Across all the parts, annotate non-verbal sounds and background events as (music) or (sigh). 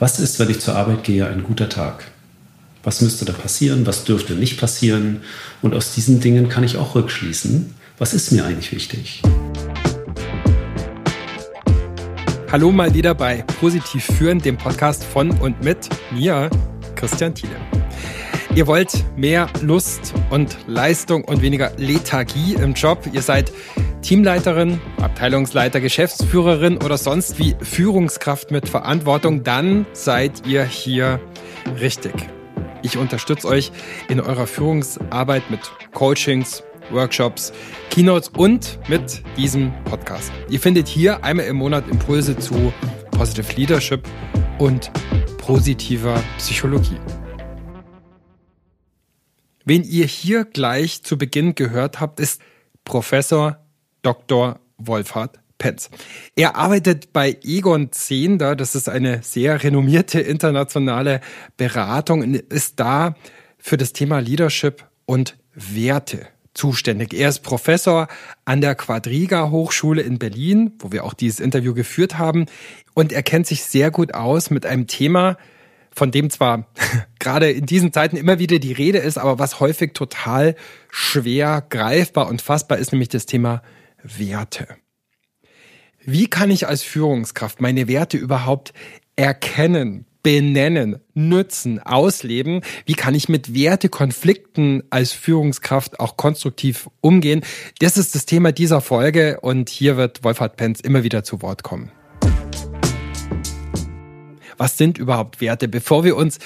Was ist, wenn ich zur Arbeit gehe, ein guter Tag? Was müsste da passieren? Was dürfte nicht passieren? Und aus diesen Dingen kann ich auch rückschließen. Was ist mir eigentlich wichtig? Hallo mal wieder bei Positiv führen, dem Podcast von und mit mir, Christian Thiele. Ihr wollt mehr Lust und Leistung und weniger Lethargie im Job. Ihr seid Teamleiterin, Abteilungsleiter, Geschäftsführerin oder sonst wie Führungskraft mit Verantwortung. Dann seid ihr hier richtig. Ich unterstütze euch in eurer Führungsarbeit mit Coachings, Workshops, Keynotes und mit diesem Podcast. Ihr findet hier einmal im Monat Impulse zu Positive Leadership und positiver Psychologie. Wen ihr hier gleich zu Beginn gehört habt, ist Professor Dr. Wolfhard Penz. Er arbeitet bei Egon Zehnder, das ist eine sehr renommierte internationale Beratung, und ist da für das Thema Leadership und Werte zuständig. Er ist Professor an der Quadriga Hochschule in Berlin, wo wir auch dieses Interview geführt haben, und er kennt sich sehr gut aus mit einem Thema, von dem zwar (laughs) gerade in diesen Zeiten immer wieder die Rede ist, aber was häufig total schwer greifbar und fassbar ist, nämlich das Thema Werte. Wie kann ich als Führungskraft meine Werte überhaupt erkennen, benennen, nützen, ausleben? Wie kann ich mit Wertekonflikten als Führungskraft auch konstruktiv umgehen? Das ist das Thema dieser Folge und hier wird Wolfhard Penz immer wieder zu Wort kommen was sind überhaupt Werte, bevor wir uns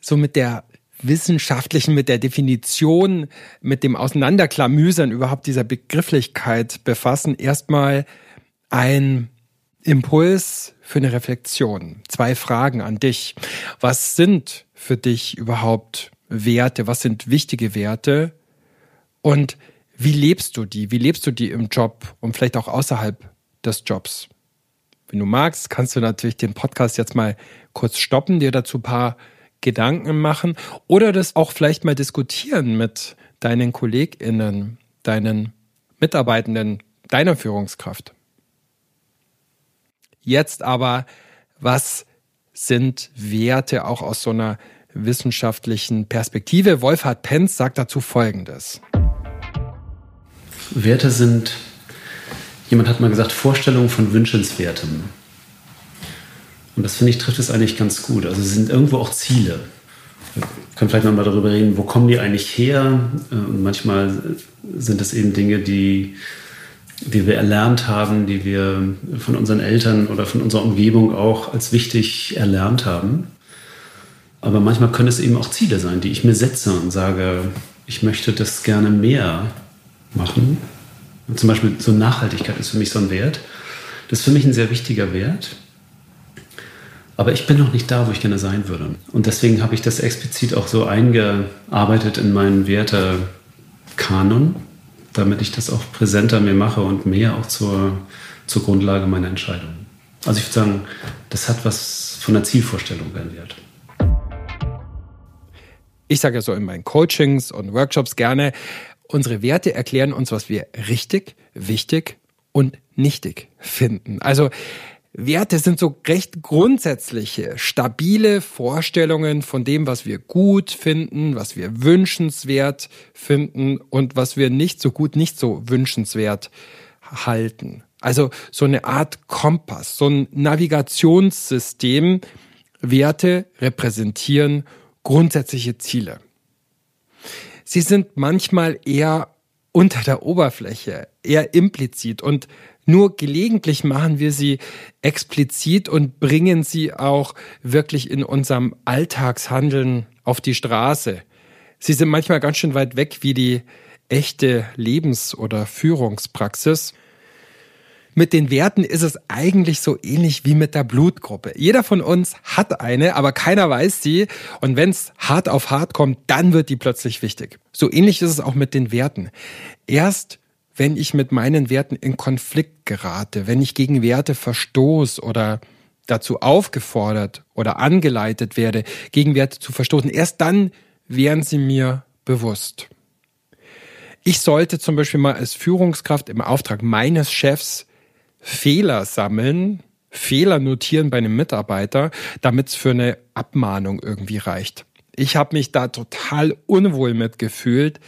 so mit der wissenschaftlichen, mit der Definition, mit dem Auseinanderklamüsern überhaupt dieser Begrifflichkeit befassen, erstmal ein Impuls für eine Reflexion. Zwei Fragen an dich. Was sind für dich überhaupt Werte? Was sind wichtige Werte? Und wie lebst du die? Wie lebst du die im Job und vielleicht auch außerhalb des Jobs? Wenn du magst, kannst du natürlich den Podcast jetzt mal kurz stoppen, dir dazu ein paar Gedanken machen oder das auch vielleicht mal diskutieren mit deinen KollegInnen, deinen Mitarbeitenden, deiner Führungskraft. Jetzt aber, was sind Werte auch aus so einer wissenschaftlichen Perspektive? Wolfhard Penz sagt dazu Folgendes. Werte sind Jemand hat mal gesagt, Vorstellungen von Wünschenswertem. Und das finde ich trifft es eigentlich ganz gut. Also sie sind irgendwo auch Ziele. Wir können vielleicht nochmal darüber reden, wo kommen die eigentlich her? Äh, und manchmal sind es eben Dinge, die, die wir erlernt haben, die wir von unseren Eltern oder von unserer Umgebung auch als wichtig erlernt haben. Aber manchmal können es eben auch Ziele sein, die ich mir setze und sage, ich möchte das gerne mehr machen zum Beispiel so Nachhaltigkeit ist für mich so ein Wert. Das ist für mich ein sehr wichtiger Wert. Aber ich bin noch nicht da, wo ich gerne sein würde. Und deswegen habe ich das explizit auch so eingearbeitet in meinen Wertekanon, damit ich das auch präsenter mir mache und mehr auch zur, zur Grundlage meiner Entscheidung. Also ich würde sagen, das hat was von der Zielvorstellung, ein Wert. Ich sage ja so in meinen Coachings und Workshops gerne, unsere Werte erklären uns, was wir richtig, wichtig und nichtig finden. Also Werte sind so recht grundsätzliche, stabile Vorstellungen von dem, was wir gut finden, was wir wünschenswert finden und was wir nicht so gut, nicht so wünschenswert halten. Also so eine Art Kompass, so ein Navigationssystem. Werte repräsentieren grundsätzliche Ziele. Sie sind manchmal eher unter der Oberfläche, eher implizit und nur gelegentlich machen wir sie explizit und bringen sie auch wirklich in unserem Alltagshandeln auf die Straße. Sie sind manchmal ganz schön weit weg wie die echte Lebens- oder Führungspraxis. Mit den Werten ist es eigentlich so ähnlich wie mit der Blutgruppe. Jeder von uns hat eine, aber keiner weiß sie. Und wenn es hart auf hart kommt, dann wird die plötzlich wichtig. So ähnlich ist es auch mit den Werten. Erst wenn ich mit meinen Werten in Konflikt gerate, wenn ich gegen Werte verstoß oder dazu aufgefordert oder angeleitet werde, gegen Werte zu verstoßen, erst dann wären sie mir bewusst. Ich sollte zum Beispiel mal als Führungskraft im Auftrag meines Chefs Fehler sammeln, Fehler notieren bei einem Mitarbeiter, damit es für eine Abmahnung irgendwie reicht. Ich habe mich da total unwohl mitgefühlt.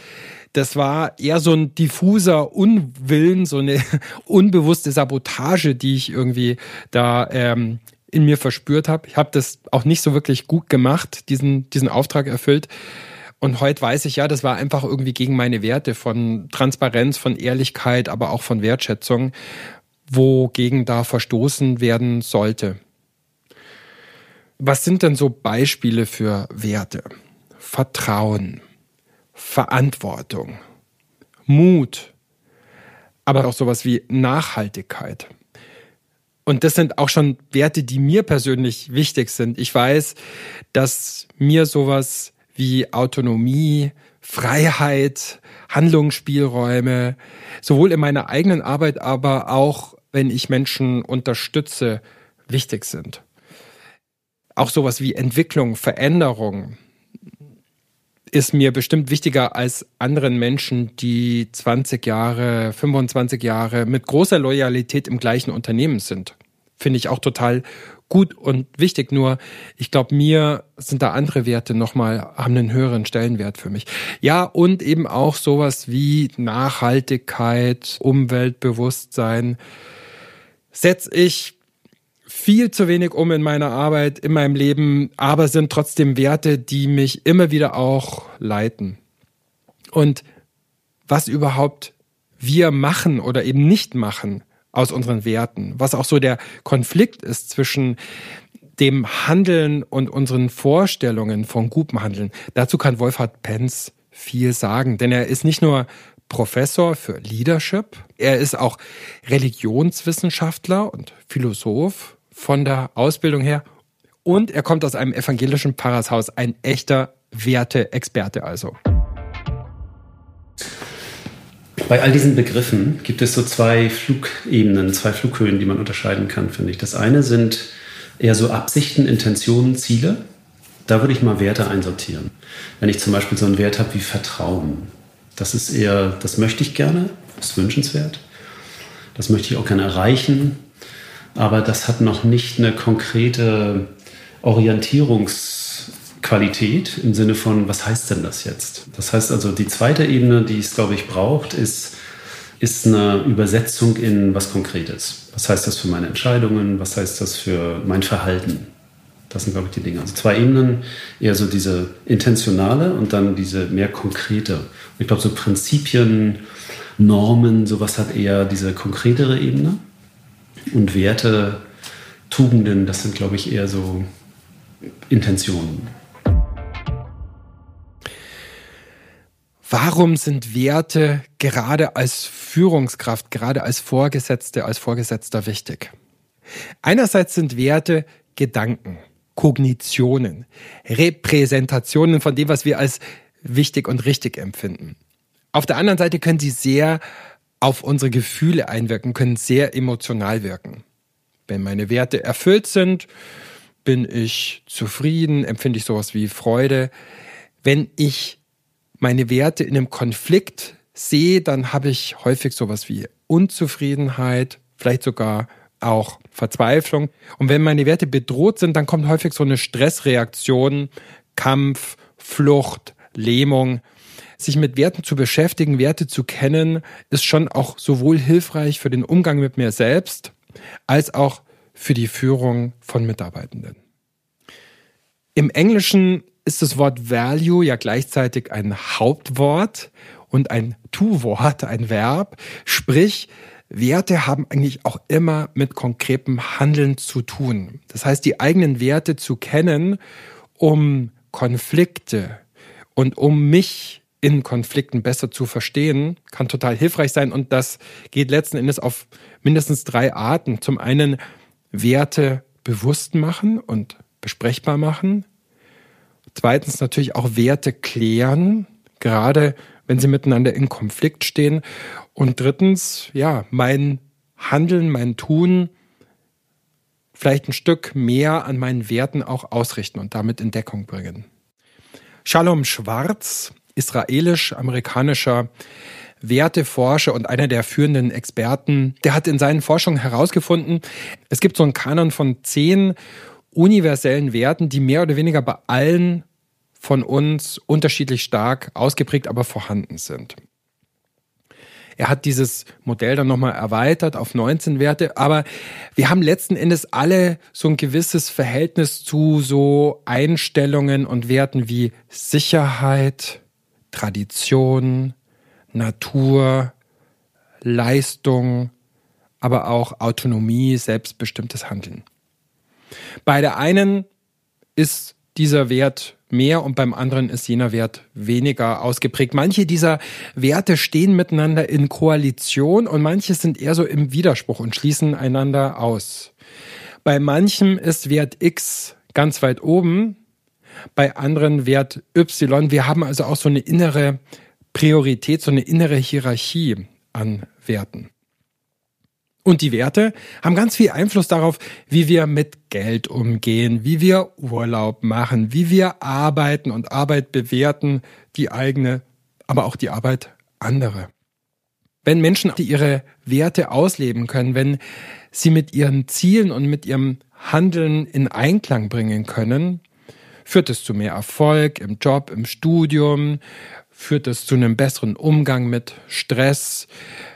Das war eher so ein diffuser Unwillen, so eine (laughs) unbewusste Sabotage, die ich irgendwie da ähm, in mir verspürt habe. Ich habe das auch nicht so wirklich gut gemacht, diesen, diesen Auftrag erfüllt. Und heute weiß ich ja, das war einfach irgendwie gegen meine Werte von Transparenz, von Ehrlichkeit, aber auch von Wertschätzung, wogegen da verstoßen werden sollte. Was sind denn so Beispiele für Werte? Vertrauen, Verantwortung, Mut, aber auch sowas wie Nachhaltigkeit. Und das sind auch schon Werte, die mir persönlich wichtig sind. Ich weiß, dass mir sowas wie Autonomie, Freiheit, Handlungsspielräume, sowohl in meiner eigenen Arbeit, aber auch wenn ich Menschen unterstütze, wichtig sind. Auch sowas wie Entwicklung, Veränderung ist mir bestimmt wichtiger als anderen Menschen, die 20 Jahre, 25 Jahre mit großer Loyalität im gleichen Unternehmen sind. Finde ich auch total gut und wichtig. Nur, ich glaube, mir sind da andere Werte nochmal, haben einen höheren Stellenwert für mich. Ja, und eben auch sowas wie Nachhaltigkeit, Umweltbewusstsein setze ich viel zu wenig um in meiner Arbeit, in meinem Leben, aber sind trotzdem Werte, die mich immer wieder auch leiten. Und was überhaupt wir machen oder eben nicht machen aus unseren Werten, was auch so der Konflikt ist zwischen dem Handeln und unseren Vorstellungen von gutem Handeln. Dazu kann Wolfhard Penz viel sagen, denn er ist nicht nur Professor für Leadership. Er ist auch Religionswissenschaftler und Philosoph von der Ausbildung her. Und er kommt aus einem evangelischen Pfarrershaus, ein echter Werteexperte also. Bei all diesen Begriffen gibt es so zwei Flugebenen, zwei Flughöhen, die man unterscheiden kann, finde ich. Das eine sind eher so Absichten, Intentionen, Ziele. Da würde ich mal Werte einsortieren. Wenn ich zum Beispiel so einen Wert habe wie Vertrauen, das ist eher, das möchte ich gerne, ist wünschenswert. Das möchte ich auch gerne erreichen. Aber das hat noch nicht eine konkrete Orientierungsqualität im Sinne von, was heißt denn das jetzt? Das heißt also, die zweite Ebene, die es, glaube ich, braucht, ist, ist eine Übersetzung in was Konkretes. Was heißt das für meine Entscheidungen? Was heißt das für mein Verhalten? Das sind, glaube ich, die Dinge. Also zwei Ebenen, eher so diese intentionale und dann diese mehr konkrete. Ich glaube, so Prinzipien, Normen, sowas hat eher diese konkretere Ebene. Und Werte, Tugenden, das sind, glaube ich, eher so Intentionen. Warum sind Werte gerade als Führungskraft, gerade als Vorgesetzte, als Vorgesetzter wichtig? Einerseits sind Werte Gedanken. Kognitionen, Repräsentationen von dem, was wir als wichtig und richtig empfinden. Auf der anderen Seite können sie sehr auf unsere Gefühle einwirken, können sehr emotional wirken. Wenn meine Werte erfüllt sind, bin ich zufrieden, empfinde ich sowas wie Freude. Wenn ich meine Werte in einem Konflikt sehe, dann habe ich häufig sowas wie Unzufriedenheit, vielleicht sogar auch Verzweiflung. Und wenn meine Werte bedroht sind, dann kommt häufig so eine Stressreaktion, Kampf, Flucht, Lähmung. Sich mit Werten zu beschäftigen, Werte zu kennen, ist schon auch sowohl hilfreich für den Umgang mit mir selbst als auch für die Führung von Mitarbeitenden. Im Englischen ist das Wort Value ja gleichzeitig ein Hauptwort und ein Tu-Wort, ein Verb. Sprich, Werte haben eigentlich auch immer mit konkretem Handeln zu tun. Das heißt, die eigenen Werte zu kennen, um Konflikte und um mich in Konflikten besser zu verstehen, kann total hilfreich sein. Und das geht letzten Endes auf mindestens drei Arten. Zum einen Werte bewusst machen und besprechbar machen. Zweitens natürlich auch Werte klären, gerade wenn sie miteinander in Konflikt stehen. Und drittens, ja, mein Handeln, mein Tun vielleicht ein Stück mehr an meinen Werten auch ausrichten und damit in Deckung bringen. Shalom Schwarz, israelisch-amerikanischer Werteforscher und einer der führenden Experten. Der hat in seinen Forschungen herausgefunden, es gibt so einen Kanon von zehn universellen Werten, die mehr oder weniger bei allen von uns unterschiedlich stark ausgeprägt, aber vorhanden sind. Er hat dieses Modell dann nochmal erweitert auf 19 Werte, aber wir haben letzten Endes alle so ein gewisses Verhältnis zu so Einstellungen und Werten wie Sicherheit, Tradition, Natur, Leistung, aber auch Autonomie, selbstbestimmtes Handeln. Bei der einen ist dieser Wert mehr und beim anderen ist jener Wert weniger ausgeprägt. Manche dieser Werte stehen miteinander in Koalition und manche sind eher so im Widerspruch und schließen einander aus. Bei manchen ist Wert X ganz weit oben, bei anderen Wert Y. Wir haben also auch so eine innere Priorität, so eine innere Hierarchie an Werten. Und die Werte haben ganz viel Einfluss darauf, wie wir mit Geld umgehen, wie wir Urlaub machen, wie wir arbeiten und Arbeit bewerten, die eigene, aber auch die Arbeit anderer. Wenn Menschen ihre Werte ausleben können, wenn sie mit ihren Zielen und mit ihrem Handeln in Einklang bringen können, führt es zu mehr Erfolg im Job, im Studium, führt es zu einem besseren Umgang mit Stress,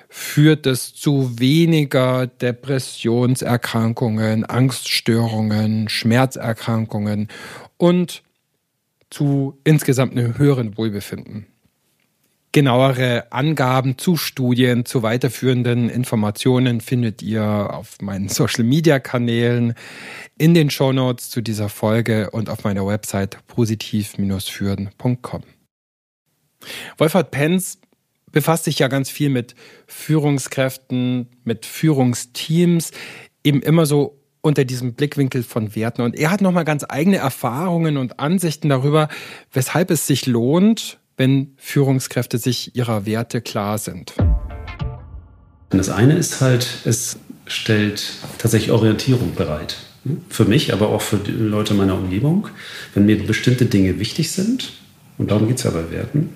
führt es zu weniger Depressionserkrankungen, Angststörungen, Schmerzerkrankungen und zu insgesamt einem höheren Wohlbefinden. Genauere Angaben zu Studien, zu weiterführenden Informationen findet ihr auf meinen Social Media Kanälen, in den Show Notes zu dieser Folge und auf meiner Website positiv-führen.com. Wolfhard Penz befasst sich ja ganz viel mit Führungskräften, mit Führungsteams, eben immer so unter diesem Blickwinkel von Werten. Und er hat nochmal ganz eigene Erfahrungen und Ansichten darüber, weshalb es sich lohnt, wenn Führungskräfte sich ihrer Werte klar sind. Das eine ist halt, es stellt tatsächlich Orientierung bereit. Für mich, aber auch für die Leute meiner Umgebung. Wenn mir bestimmte Dinge wichtig sind, und darum geht es ja bei Werten,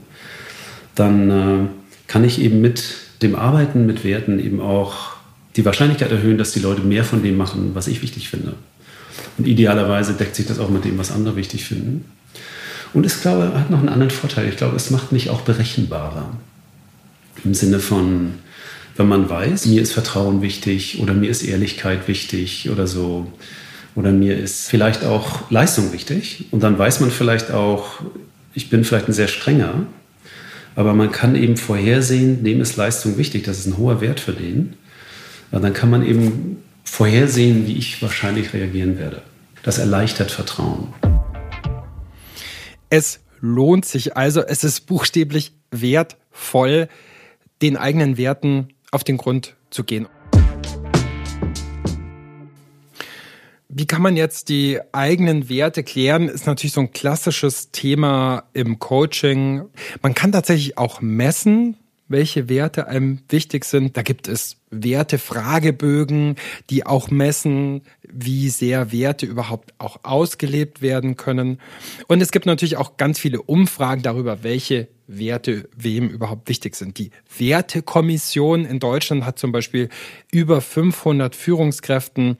dann äh, kann ich eben mit dem Arbeiten mit Werten eben auch die Wahrscheinlichkeit erhöhen, dass die Leute mehr von dem machen, was ich wichtig finde. Und idealerweise deckt sich das auch mit dem, was andere wichtig finden. Und ich glaube, hat noch einen anderen Vorteil. Ich glaube, es macht mich auch berechenbarer. Im Sinne von, wenn man weiß, mir ist Vertrauen wichtig oder mir ist Ehrlichkeit wichtig oder so. Oder mir ist vielleicht auch Leistung wichtig. Und dann weiß man vielleicht auch, ich bin vielleicht ein sehr strenger aber man kann eben vorhersehen, dem ist Leistung wichtig, das ist ein hoher Wert für den. Und dann kann man eben vorhersehen, wie ich wahrscheinlich reagieren werde. Das erleichtert Vertrauen. Es lohnt sich also, es ist buchstäblich wertvoll, den eigenen Werten auf den Grund zu gehen. Wie kann man jetzt die eigenen Werte klären, ist natürlich so ein klassisches Thema im Coaching. Man kann tatsächlich auch messen, welche Werte einem wichtig sind. Da gibt es Wertefragebögen, die auch messen, wie sehr Werte überhaupt auch ausgelebt werden können. Und es gibt natürlich auch ganz viele Umfragen darüber, welche Werte wem überhaupt wichtig sind. Die Wertekommission in Deutschland hat zum Beispiel über 500 Führungskräften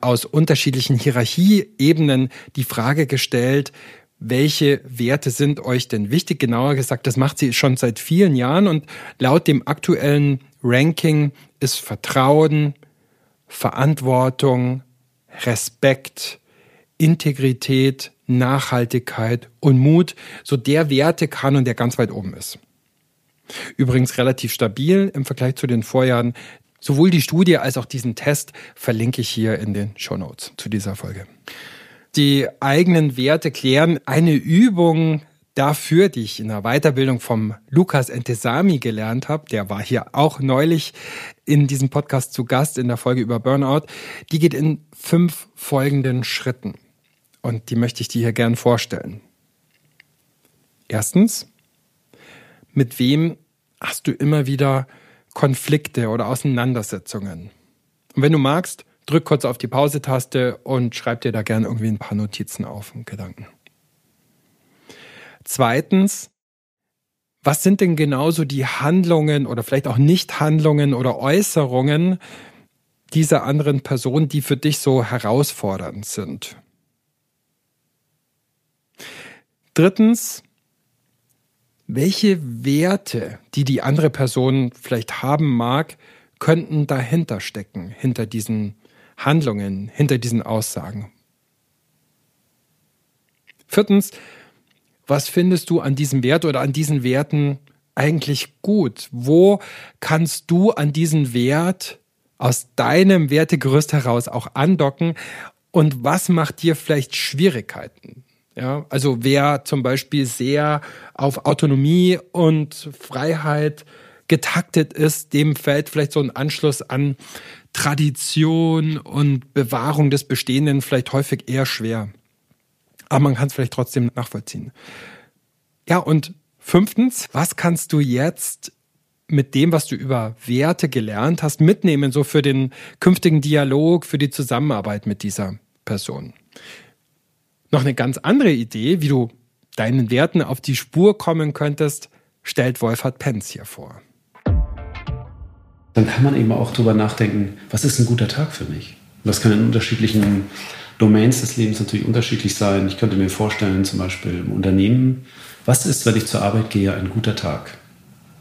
aus unterschiedlichen Hierarchieebenen die Frage gestellt, welche Werte sind euch denn wichtig? Genauer gesagt, das macht sie schon seit vielen Jahren und laut dem aktuellen Ranking ist Vertrauen, Verantwortung, Respekt, Integrität, Nachhaltigkeit und Mut so der Wertekanon, der ganz weit oben ist. Übrigens relativ stabil im Vergleich zu den Vorjahren. Sowohl die Studie als auch diesen Test verlinke ich hier in den Show Notes zu dieser Folge. Die eigenen Werte klären. Eine Übung dafür, die ich in der Weiterbildung vom Lukas Entesami gelernt habe, der war hier auch neulich in diesem Podcast zu Gast in der Folge über Burnout, die geht in fünf folgenden Schritten. Und die möchte ich dir hier gern vorstellen. Erstens, mit wem hast du immer wieder Konflikte oder Auseinandersetzungen. Und wenn du magst, drück kurz auf die Pause-Taste und schreib dir da gerne irgendwie ein paar Notizen auf und Gedanken. Zweitens, was sind denn genauso die Handlungen oder vielleicht auch Nichthandlungen oder Äußerungen dieser anderen Person, die für dich so herausfordernd sind? Drittens, welche Werte, die die andere Person vielleicht haben mag, könnten dahinter stecken, hinter diesen Handlungen, hinter diesen Aussagen? Viertens, was findest du an diesem Wert oder an diesen Werten eigentlich gut? Wo kannst du an diesen Wert aus deinem Wertegerüst heraus auch andocken? Und was macht dir vielleicht Schwierigkeiten? Ja, also wer zum Beispiel sehr auf Autonomie und Freiheit getaktet ist, dem fällt vielleicht so ein Anschluss an Tradition und Bewahrung des Bestehenden vielleicht häufig eher schwer. Aber man kann es vielleicht trotzdem nachvollziehen. Ja, und fünftens, was kannst du jetzt mit dem, was du über Werte gelernt hast, mitnehmen, so für den künftigen Dialog, für die Zusammenarbeit mit dieser Person? Noch eine ganz andere Idee, wie du deinen Werten auf die Spur kommen könntest, stellt Wolfhard Penz hier vor. Dann kann man eben auch darüber nachdenken, was ist ein guter Tag für mich? Das kann in unterschiedlichen Domains des Lebens natürlich unterschiedlich sein. Ich könnte mir vorstellen, zum Beispiel im Unternehmen, was ist, wenn ich zur Arbeit gehe, ein guter Tag?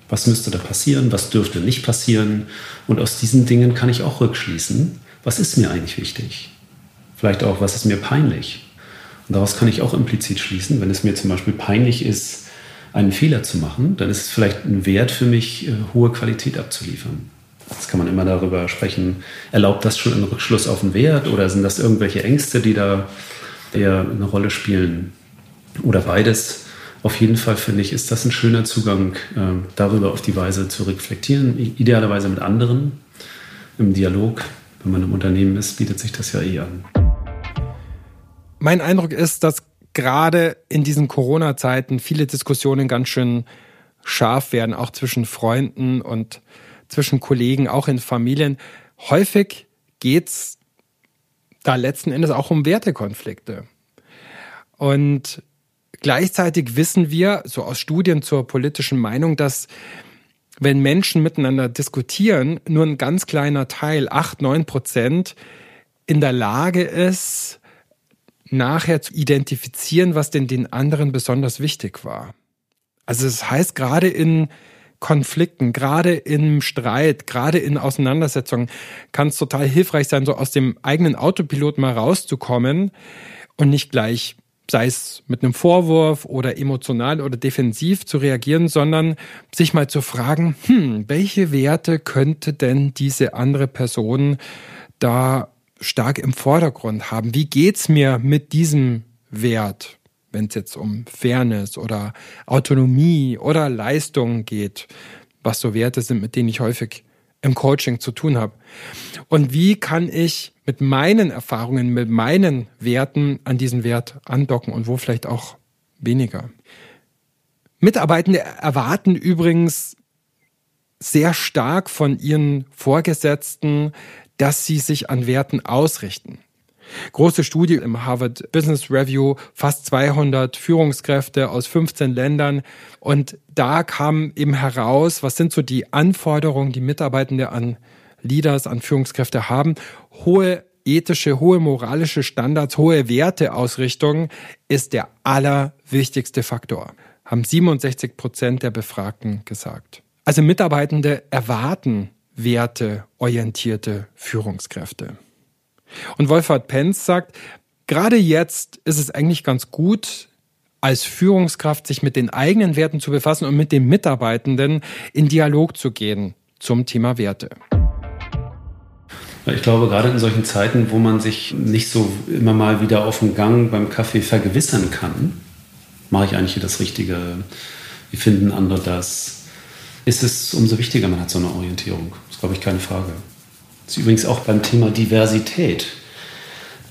Was müsste da passieren? Was dürfte nicht passieren? Und aus diesen Dingen kann ich auch rückschließen, was ist mir eigentlich wichtig? Vielleicht auch, was ist mir peinlich? Und daraus kann ich auch implizit schließen, wenn es mir zum Beispiel peinlich ist, einen Fehler zu machen, dann ist es vielleicht ein Wert für mich, äh, hohe Qualität abzuliefern. Jetzt kann man immer darüber sprechen, erlaubt das schon einen Rückschluss auf den Wert oder sind das irgendwelche Ängste, die da eher eine Rolle spielen oder beides. Auf jeden Fall finde ich, ist das ein schöner Zugang, äh, darüber auf die Weise zu reflektieren, idealerweise mit anderen im Dialog. Wenn man im Unternehmen ist, bietet sich das ja eh an. Mein Eindruck ist, dass gerade in diesen Corona-Zeiten viele Diskussionen ganz schön scharf werden, auch zwischen Freunden und zwischen Kollegen, auch in Familien. Häufig geht's da letzten Endes auch um Wertekonflikte. Und gleichzeitig wissen wir, so aus Studien zur politischen Meinung, dass wenn Menschen miteinander diskutieren, nur ein ganz kleiner Teil, acht, neun Prozent, in der Lage ist, nachher zu identifizieren, was denn den anderen besonders wichtig war. Also das heißt, gerade in Konflikten, gerade im Streit, gerade in Auseinandersetzungen kann es total hilfreich sein, so aus dem eigenen Autopilot mal rauszukommen und nicht gleich, sei es mit einem Vorwurf oder emotional oder defensiv zu reagieren, sondern sich mal zu fragen, hm, welche Werte könnte denn diese andere Person da stark im Vordergrund haben? Wie geht's mir mit diesem Wert? Wenn es jetzt um Fairness oder Autonomie oder Leistung geht, was so Werte sind, mit denen ich häufig im Coaching zu tun habe. Und wie kann ich mit meinen Erfahrungen, mit meinen Werten an diesen Wert andocken und wo vielleicht auch weniger. Mitarbeitende erwarten übrigens sehr stark von ihren Vorgesetzten, dass sie sich an Werten ausrichten. Große Studie im Harvard Business Review, fast 200 Führungskräfte aus 15 Ländern. Und da kam eben heraus, was sind so die Anforderungen, die Mitarbeitende an Leaders, an Führungskräfte haben. Hohe ethische, hohe moralische Standards, hohe Werteausrichtung ist der allerwichtigste Faktor, haben 67 Prozent der Befragten gesagt. Also Mitarbeitende erwarten werteorientierte Führungskräfte. Und Wolfhard Penz sagt, gerade jetzt ist es eigentlich ganz gut, als Führungskraft sich mit den eigenen Werten zu befassen und mit den Mitarbeitenden in Dialog zu gehen zum Thema Werte. Ich glaube, gerade in solchen Zeiten, wo man sich nicht so immer mal wieder auf dem Gang beim Kaffee vergewissern kann, mache ich eigentlich hier das Richtige, wie finden andere das, ist es umso wichtiger, man hat so eine Orientierung. Das ist, glaube ich, keine Frage. Das ist übrigens auch beim Thema Diversität,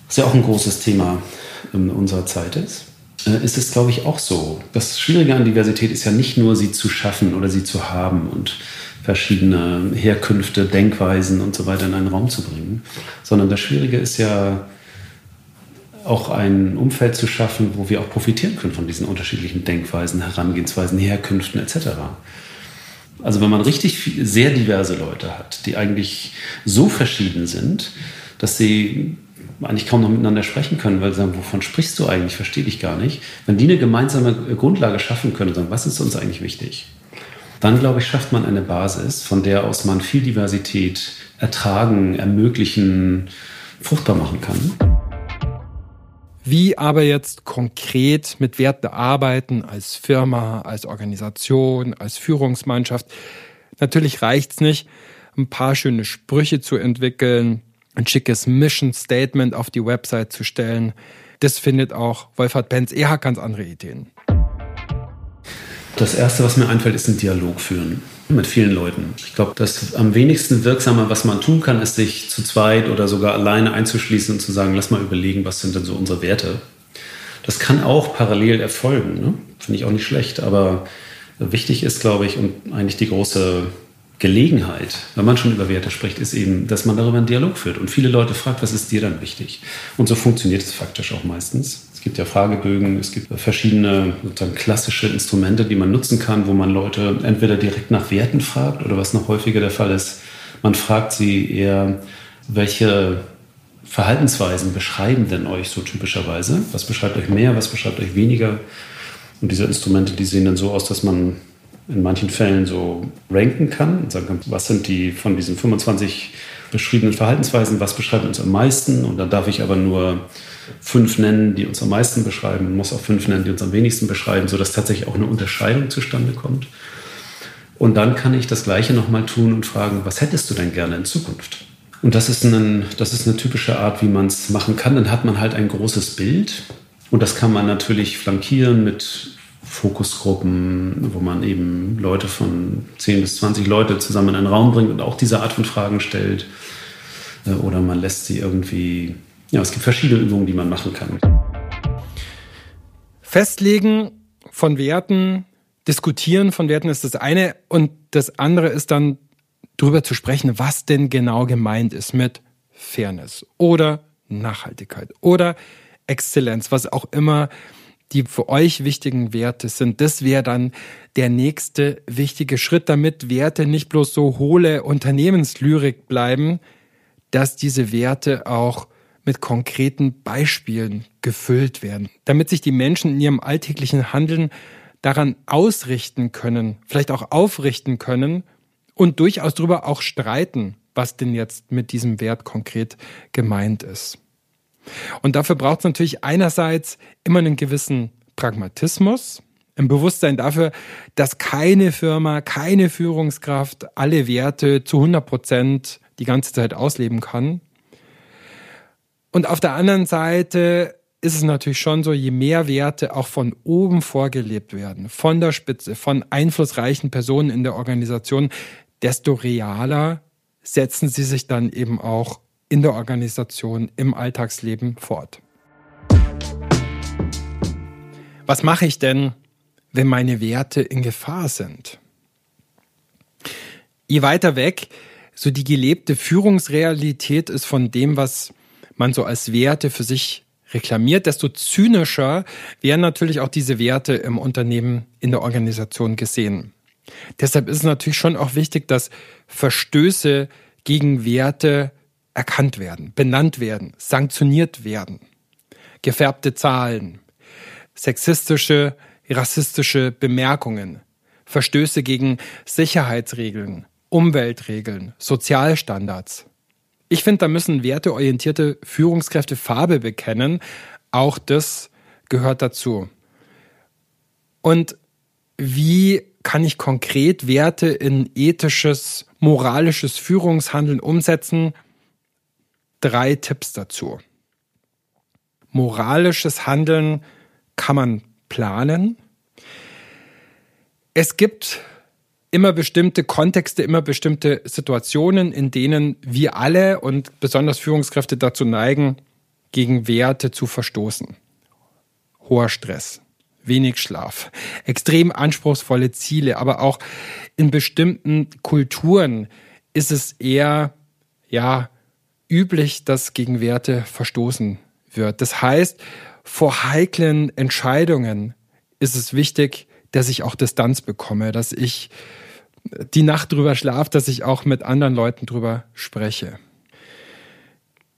was ja auch ein großes Thema unserer Zeit ist, äh, ist es, glaube ich, auch so. Das Schwierige an Diversität ist ja nicht nur, sie zu schaffen oder sie zu haben und verschiedene Herkünfte, Denkweisen und so weiter in einen Raum zu bringen, sondern das Schwierige ist ja auch ein Umfeld zu schaffen, wo wir auch profitieren können von diesen unterschiedlichen Denkweisen, Herangehensweisen, Herkünften etc. Also wenn man richtig sehr diverse Leute hat, die eigentlich so verschieden sind, dass sie eigentlich kaum noch miteinander sprechen können, weil sie sagen, wovon sprichst du eigentlich, verstehe dich gar nicht. Wenn die eine gemeinsame Grundlage schaffen können sagen, was ist uns eigentlich wichtig, dann glaube ich, schafft man eine Basis, von der aus man viel Diversität ertragen, ermöglichen, fruchtbar machen kann. Wie aber jetzt konkret mit Werten arbeiten als Firma, als Organisation, als Führungsmannschaft? Natürlich reicht's nicht, ein paar schöne Sprüche zu entwickeln, ein schickes Mission Statement auf die Website zu stellen. Das findet auch Wolfhard Benz. Er hat ganz andere Ideen. Das Erste, was mir einfällt, ist ein Dialog führen mit vielen Leuten. Ich glaube, das am wenigsten wirksame, was man tun kann, ist, sich zu zweit oder sogar alleine einzuschließen und zu sagen, lass mal überlegen, was sind denn so unsere Werte. Das kann auch parallel erfolgen, ne? finde ich auch nicht schlecht, aber wichtig ist, glaube ich, und eigentlich die große Gelegenheit, wenn man schon über Werte spricht, ist eben, dass man darüber einen Dialog führt und viele Leute fragt, was ist dir dann wichtig? Und so funktioniert es faktisch auch meistens. Es gibt ja Fragebögen, es gibt verschiedene sozusagen klassische Instrumente, die man nutzen kann, wo man Leute entweder direkt nach Werten fragt oder was noch häufiger der Fall ist, man fragt sie eher, welche Verhaltensweisen beschreiben denn euch so typischerweise? Was beschreibt euch mehr, was beschreibt euch weniger? Und diese Instrumente, die sehen dann so aus, dass man in manchen Fällen so ranken kann und sagen kann, was sind die von diesen 25 beschriebenen Verhaltensweisen, was beschreibt uns am meisten? Und dann darf ich aber nur fünf nennen, die uns am meisten beschreiben, muss auch fünf nennen, die uns am wenigsten beschreiben, sodass tatsächlich auch eine Unterscheidung zustande kommt. Und dann kann ich das Gleiche nochmal tun und fragen, was hättest du denn gerne in Zukunft? Und das ist, ein, das ist eine typische Art, wie man es machen kann. Dann hat man halt ein großes Bild. Und das kann man natürlich flankieren mit Fokusgruppen, wo man eben Leute von 10 bis 20 Leute zusammen in einen Raum bringt und auch diese Art von Fragen stellt. Äh, oder man lässt sie irgendwie, ja, es gibt verschiedene Übungen, die man machen kann. Festlegen von Werten, diskutieren von Werten ist das eine und das andere ist dann darüber zu sprechen, was denn genau gemeint ist mit Fairness oder Nachhaltigkeit oder Exzellenz, was auch immer die für euch wichtigen Werte sind. Das wäre dann der nächste wichtige Schritt, damit Werte nicht bloß so hohle Unternehmenslyrik bleiben, dass diese Werte auch mit konkreten Beispielen gefüllt werden, damit sich die Menschen in ihrem alltäglichen Handeln daran ausrichten können, vielleicht auch aufrichten können und durchaus darüber auch streiten, was denn jetzt mit diesem Wert konkret gemeint ist. Und dafür braucht es natürlich einerseits immer einen gewissen Pragmatismus, ein Bewusstsein dafür, dass keine Firma, keine Führungskraft alle Werte zu 100 Prozent die ganze Zeit ausleben kann. Und auf der anderen Seite ist es natürlich schon so, je mehr Werte auch von oben vorgelebt werden, von der Spitze, von einflussreichen Personen in der Organisation, desto realer setzen sie sich dann eben auch in der Organisation, im Alltagsleben fort. Was mache ich denn, wenn meine Werte in Gefahr sind? Je weiter weg so die gelebte Führungsrealität ist von dem, was man so als Werte für sich reklamiert, desto zynischer werden natürlich auch diese Werte im Unternehmen, in der Organisation gesehen. Deshalb ist es natürlich schon auch wichtig, dass Verstöße gegen Werte erkannt werden, benannt werden, sanktioniert werden. Gefärbte Zahlen, sexistische, rassistische Bemerkungen, Verstöße gegen Sicherheitsregeln, Umweltregeln, Sozialstandards. Ich finde, da müssen werteorientierte Führungskräfte Farbe bekennen. Auch das gehört dazu. Und wie kann ich konkret Werte in ethisches, moralisches Führungshandeln umsetzen? drei Tipps dazu. Moralisches Handeln kann man planen. Es gibt immer bestimmte Kontexte, immer bestimmte Situationen, in denen wir alle und besonders Führungskräfte dazu neigen, gegen Werte zu verstoßen. Hoher Stress, wenig Schlaf, extrem anspruchsvolle Ziele, aber auch in bestimmten Kulturen ist es eher, ja, üblich, dass gegen Werte verstoßen wird. Das heißt, vor heiklen Entscheidungen ist es wichtig, dass ich auch Distanz bekomme, dass ich die Nacht drüber schlafe, dass ich auch mit anderen Leuten drüber spreche.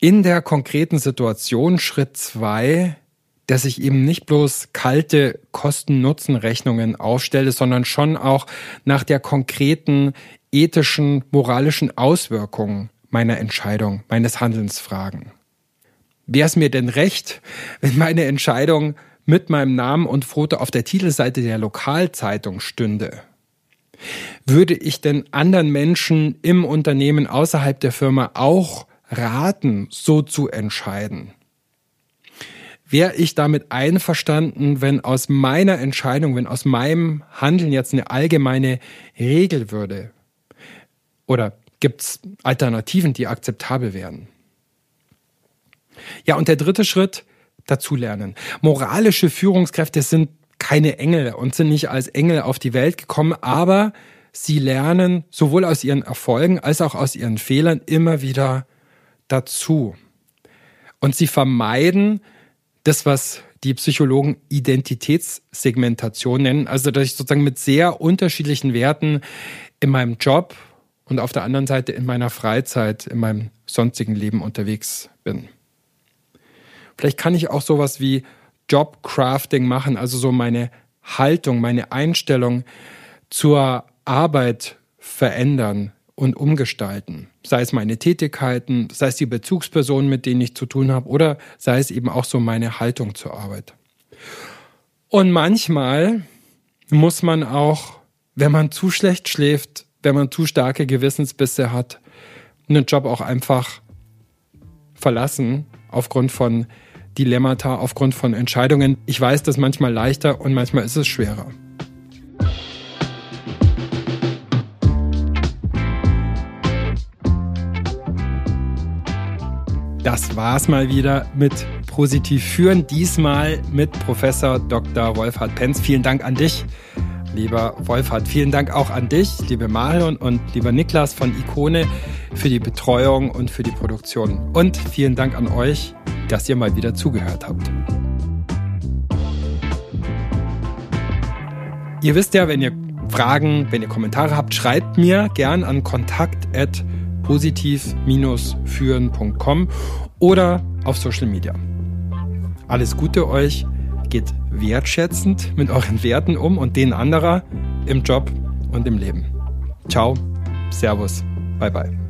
In der konkreten Situation Schritt zwei, dass ich eben nicht bloß kalte Kosten-Nutzen-Rechnungen aufstelle, sondern schon auch nach der konkreten ethischen, moralischen Auswirkung meiner Entscheidung, meines Handelns fragen. Wäre es mir denn recht, wenn meine Entscheidung mit meinem Namen und Foto auf der Titelseite der Lokalzeitung stünde? Würde ich denn anderen Menschen im Unternehmen außerhalb der Firma auch raten, so zu entscheiden? Wäre ich damit einverstanden, wenn aus meiner Entscheidung, wenn aus meinem Handeln jetzt eine allgemeine Regel würde? Oder gibt es Alternativen, die akzeptabel wären? Ja, und der dritte Schritt, dazulernen. Moralische Führungskräfte sind keine Engel und sind nicht als Engel auf die Welt gekommen, aber sie lernen sowohl aus ihren Erfolgen als auch aus ihren Fehlern immer wieder dazu. Und sie vermeiden das, was die Psychologen Identitätssegmentation nennen, also dass ich sozusagen mit sehr unterschiedlichen Werten in meinem Job und auf der anderen Seite in meiner Freizeit, in meinem sonstigen Leben unterwegs bin. Vielleicht kann ich auch sowas wie Jobcrafting machen, also so meine Haltung, meine Einstellung zur Arbeit verändern und umgestalten. Sei es meine Tätigkeiten, sei es die Bezugspersonen, mit denen ich zu tun habe, oder sei es eben auch so meine Haltung zur Arbeit. Und manchmal muss man auch, wenn man zu schlecht schläft, wenn man zu starke Gewissensbisse hat, einen Job auch einfach verlassen aufgrund von Dilemmata aufgrund von Entscheidungen. Ich weiß das manchmal leichter und manchmal ist es schwerer. Das war's mal wieder mit Positiv führen. Diesmal mit Professor Dr. Wolfhard Penz. Vielen Dank an dich, lieber Wolfhard. Vielen Dank auch an dich, liebe Marion und lieber Niklas von Ikone für die Betreuung und für die Produktion. Und vielen Dank an euch, dass ihr mal wieder zugehört habt. Ihr wisst ja, wenn ihr Fragen, wenn ihr Kommentare habt, schreibt mir gern an kontakt@positiv-führen.com oder auf Social Media. Alles Gute euch, geht wertschätzend mit euren Werten um und denen anderer im Job und im Leben. Ciao, Servus, bye bye.